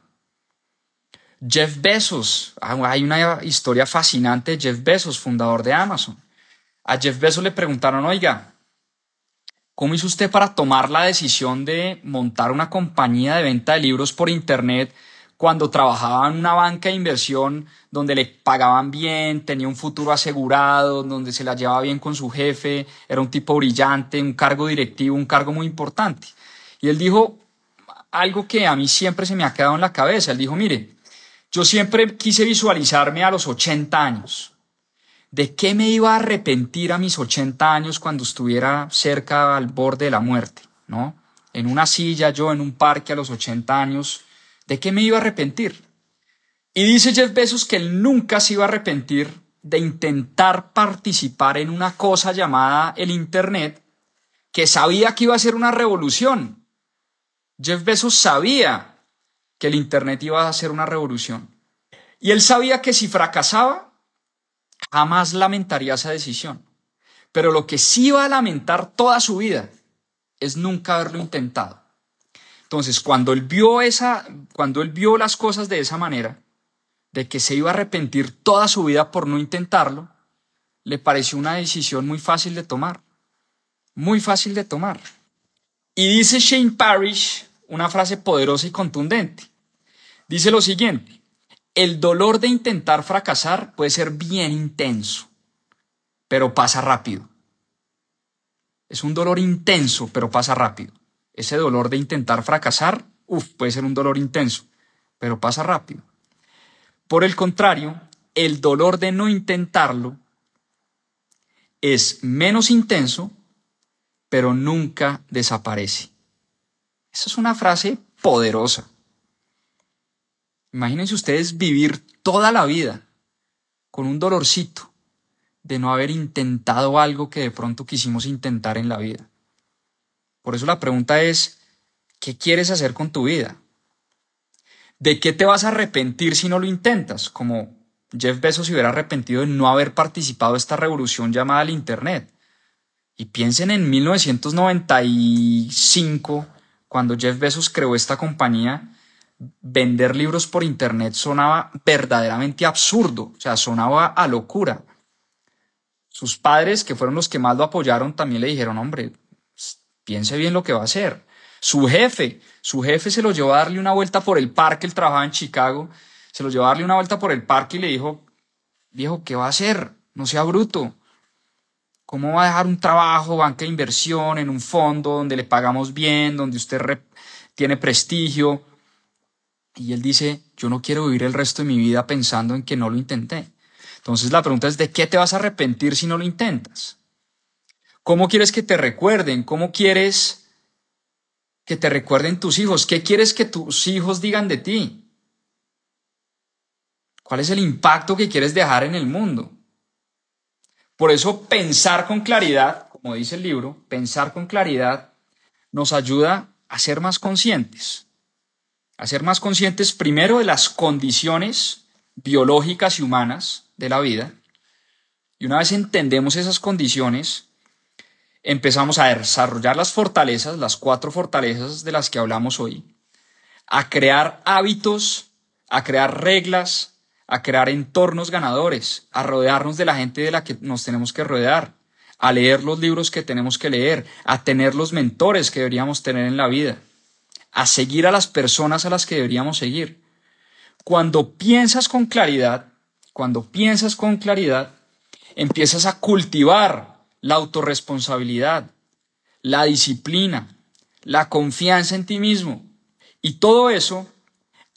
Jeff Bezos, ah, hay una historia fascinante de Jeff Bezos, fundador de Amazon. A Jeff Bezos le preguntaron, oiga, ¿Cómo hizo usted para tomar la decisión de montar una compañía de venta de libros por Internet cuando trabajaba en una banca de inversión donde le pagaban bien, tenía un futuro asegurado, donde se la llevaba bien con su jefe, era un tipo brillante, un cargo directivo, un cargo muy importante? Y él dijo algo que a mí siempre se me ha quedado en la cabeza. Él dijo, mire, yo siempre quise visualizarme a los 80 años ¿De qué me iba a arrepentir a mis 80 años cuando estuviera cerca al borde de la muerte? ¿No? En una silla, yo en un parque a los 80 años, ¿de qué me iba a arrepentir? Y dice Jeff Bezos que él nunca se iba a arrepentir de intentar participar en una cosa llamada el Internet, que sabía que iba a ser una revolución. Jeff Bezos sabía que el Internet iba a ser una revolución. Y él sabía que si fracasaba, jamás lamentaría esa decisión. Pero lo que sí va a lamentar toda su vida es nunca haberlo intentado. Entonces, cuando él vio esa, cuando él vio las cosas de esa manera, de que se iba a arrepentir toda su vida por no intentarlo, le pareció una decisión muy fácil de tomar. Muy fácil de tomar. Y dice Shane Parrish una frase poderosa y contundente. Dice lo siguiente, el dolor de intentar fracasar puede ser bien intenso, pero pasa rápido. Es un dolor intenso, pero pasa rápido. Ese dolor de intentar fracasar, uff, puede ser un dolor intenso, pero pasa rápido. Por el contrario, el dolor de no intentarlo es menos intenso, pero nunca desaparece. Esa es una frase poderosa. Imagínense ustedes vivir toda la vida con un dolorcito de no haber intentado algo que de pronto quisimos intentar en la vida. Por eso la pregunta es, ¿qué quieres hacer con tu vida? ¿De qué te vas a arrepentir si no lo intentas? Como Jeff Bezos se hubiera arrepentido de no haber participado de esta revolución llamada el Internet. Y piensen en 1995, cuando Jeff Bezos creó esta compañía, vender libros por Internet sonaba verdaderamente absurdo, o sea, sonaba a locura. Sus padres, que fueron los que más lo apoyaron, también le dijeron, hombre, piense bien lo que va a hacer. Su jefe, su jefe se lo llevó a darle una vuelta por el parque, él trabajaba en Chicago, se lo llevó a darle una vuelta por el parque y le dijo, viejo, ¿qué va a hacer? No sea bruto. ¿Cómo va a dejar un trabajo, banca de inversión, en un fondo donde le pagamos bien, donde usted tiene prestigio? Y él dice, yo no quiero vivir el resto de mi vida pensando en que no lo intenté. Entonces la pregunta es, ¿de qué te vas a arrepentir si no lo intentas? ¿Cómo quieres que te recuerden? ¿Cómo quieres que te recuerden tus hijos? ¿Qué quieres que tus hijos digan de ti? ¿Cuál es el impacto que quieres dejar en el mundo? Por eso pensar con claridad, como dice el libro, pensar con claridad nos ayuda a ser más conscientes. A ser más conscientes primero de las condiciones biológicas y humanas de la vida. Y una vez entendemos esas condiciones, empezamos a desarrollar las fortalezas, las cuatro fortalezas de las que hablamos hoy, a crear hábitos, a crear reglas, a crear entornos ganadores, a rodearnos de la gente de la que nos tenemos que rodear, a leer los libros que tenemos que leer, a tener los mentores que deberíamos tener en la vida, a seguir a las personas a las que deberíamos seguir. Cuando piensas con claridad, cuando piensas con claridad, empiezas a cultivar la autorresponsabilidad, la disciplina, la confianza en ti mismo. Y todo eso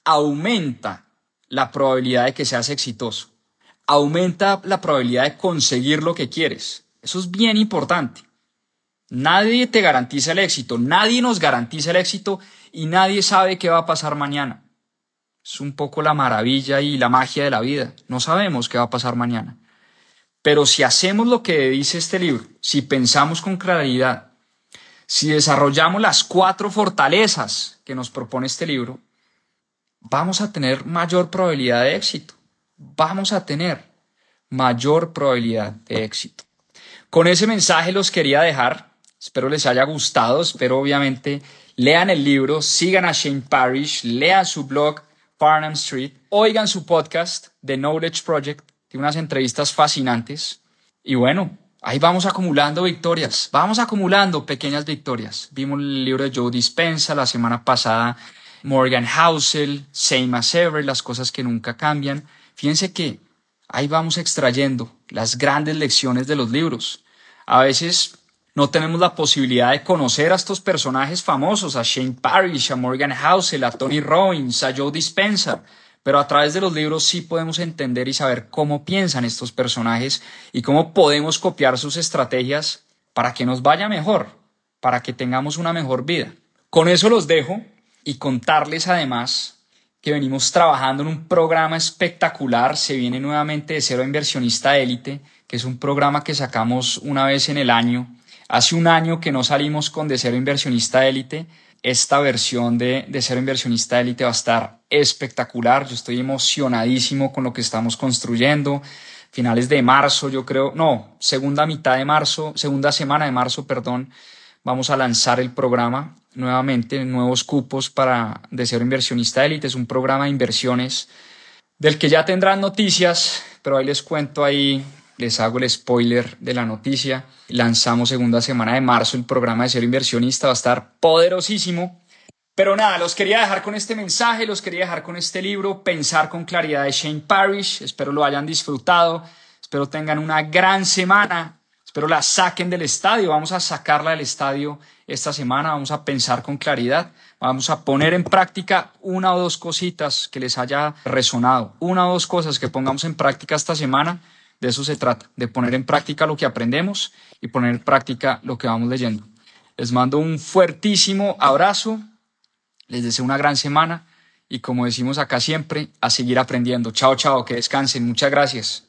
aumenta la probabilidad de que seas exitoso. Aumenta la probabilidad de conseguir lo que quieres. Eso es bien importante. Nadie te garantiza el éxito, nadie nos garantiza el éxito y nadie sabe qué va a pasar mañana. Es un poco la maravilla y la magia de la vida. No sabemos qué va a pasar mañana. Pero si hacemos lo que dice este libro, si pensamos con claridad, si desarrollamos las cuatro fortalezas que nos propone este libro, vamos a tener mayor probabilidad de éxito. Vamos a tener mayor probabilidad de éxito. Con ese mensaje los quería dejar. Espero les haya gustado. Espero obviamente lean el libro, sigan a Shane Parrish, lean su blog Farnham Street, oigan su podcast The Knowledge Project. Tiene unas entrevistas fascinantes. Y bueno, ahí vamos acumulando victorias. Vamos acumulando pequeñas victorias. Vimos el libro de Joe Dispensa la semana pasada Morgan Housel, Same as Ever, las cosas que nunca cambian. Fíjense que ahí vamos extrayendo las grandes lecciones de los libros. A veces no tenemos la posibilidad de conocer a estos personajes famosos, a Shane Parrish, a Morgan Housel, a Tony Robbins, a Joe Dispenza, pero a través de los libros sí podemos entender y saber cómo piensan estos personajes y cómo podemos copiar sus estrategias para que nos vaya mejor, para que tengamos una mejor vida. Con eso los dejo y contarles además que venimos trabajando en un programa espectacular. Se viene nuevamente de Cero Inversionista Élite, que es un programa que sacamos una vez en el año. Hace un año que no salimos con De Cero Inversionista Élite. Esta versión de, de Cero Inversionista Élite va a estar espectacular. Yo estoy emocionadísimo con lo que estamos construyendo. Finales de marzo, yo creo, no, segunda mitad de marzo, segunda semana de marzo, perdón, vamos a lanzar el programa nuevamente, nuevos cupos para de ser inversionista élite. Es un programa de inversiones del que ya tendrán noticias, pero ahí les cuento ahí, les hago el spoiler de la noticia. Lanzamos segunda semana de marzo el programa de ser inversionista, va a estar poderosísimo. Pero nada, los quería dejar con este mensaje, los quería dejar con este libro, Pensar con Claridad de Shane Parrish. Espero lo hayan disfrutado, espero tengan una gran semana. Espero la saquen del estadio. Vamos a sacarla del estadio esta semana. Vamos a pensar con claridad. Vamos a poner en práctica una o dos cositas que les haya resonado, una o dos cosas que pongamos en práctica esta semana. De eso se trata, de poner en práctica lo que aprendemos y poner en práctica lo que vamos leyendo. Les mando un fuertísimo abrazo, les deseo una gran semana y como decimos acá siempre, a seguir aprendiendo. Chao, chao, que descansen. Muchas gracias.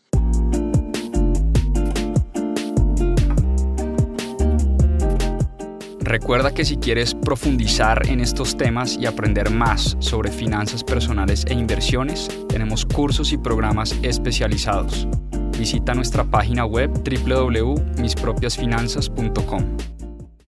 Recuerda que si quieres profundizar en estos temas y aprender más sobre finanzas personales e inversiones, tenemos cursos y programas especializados. Visita nuestra página web www.mispropiasfinanzas.com.